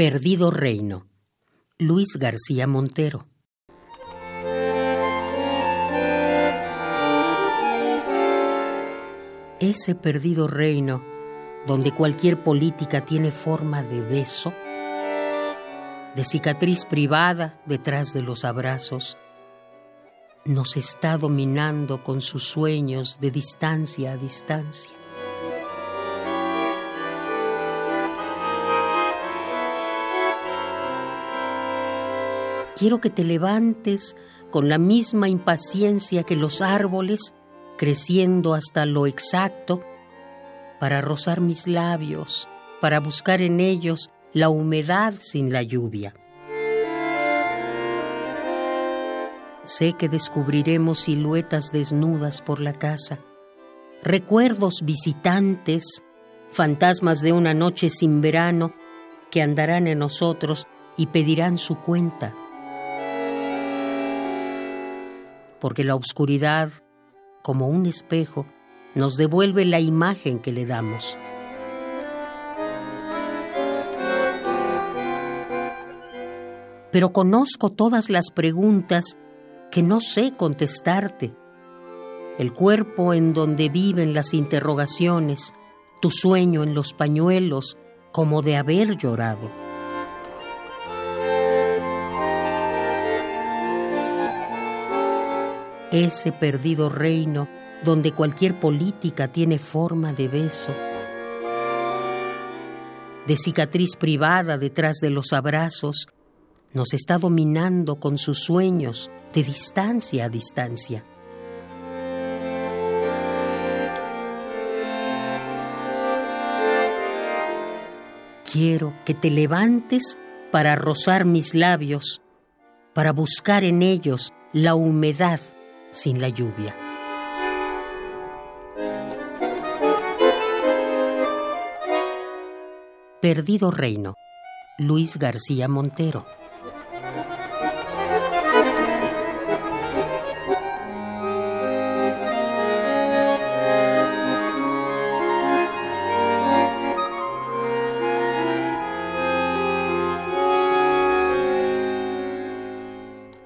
Perdido Reino. Luis García Montero. Ese perdido reino donde cualquier política tiene forma de beso, de cicatriz privada detrás de los abrazos, nos está dominando con sus sueños de distancia a distancia. Quiero que te levantes con la misma impaciencia que los árboles, creciendo hasta lo exacto, para rozar mis labios, para buscar en ellos la humedad sin la lluvia. Sé que descubriremos siluetas desnudas por la casa, recuerdos visitantes, fantasmas de una noche sin verano que andarán en nosotros y pedirán su cuenta. Porque la oscuridad, como un espejo, nos devuelve la imagen que le damos. Pero conozco todas las preguntas que no sé contestarte. El cuerpo en donde viven las interrogaciones, tu sueño en los pañuelos, como de haber llorado. Ese perdido reino donde cualquier política tiene forma de beso, de cicatriz privada detrás de los abrazos, nos está dominando con sus sueños de distancia a distancia. Quiero que te levantes para rozar mis labios, para buscar en ellos la humedad sin la lluvia. Perdido Reino, Luis García Montero.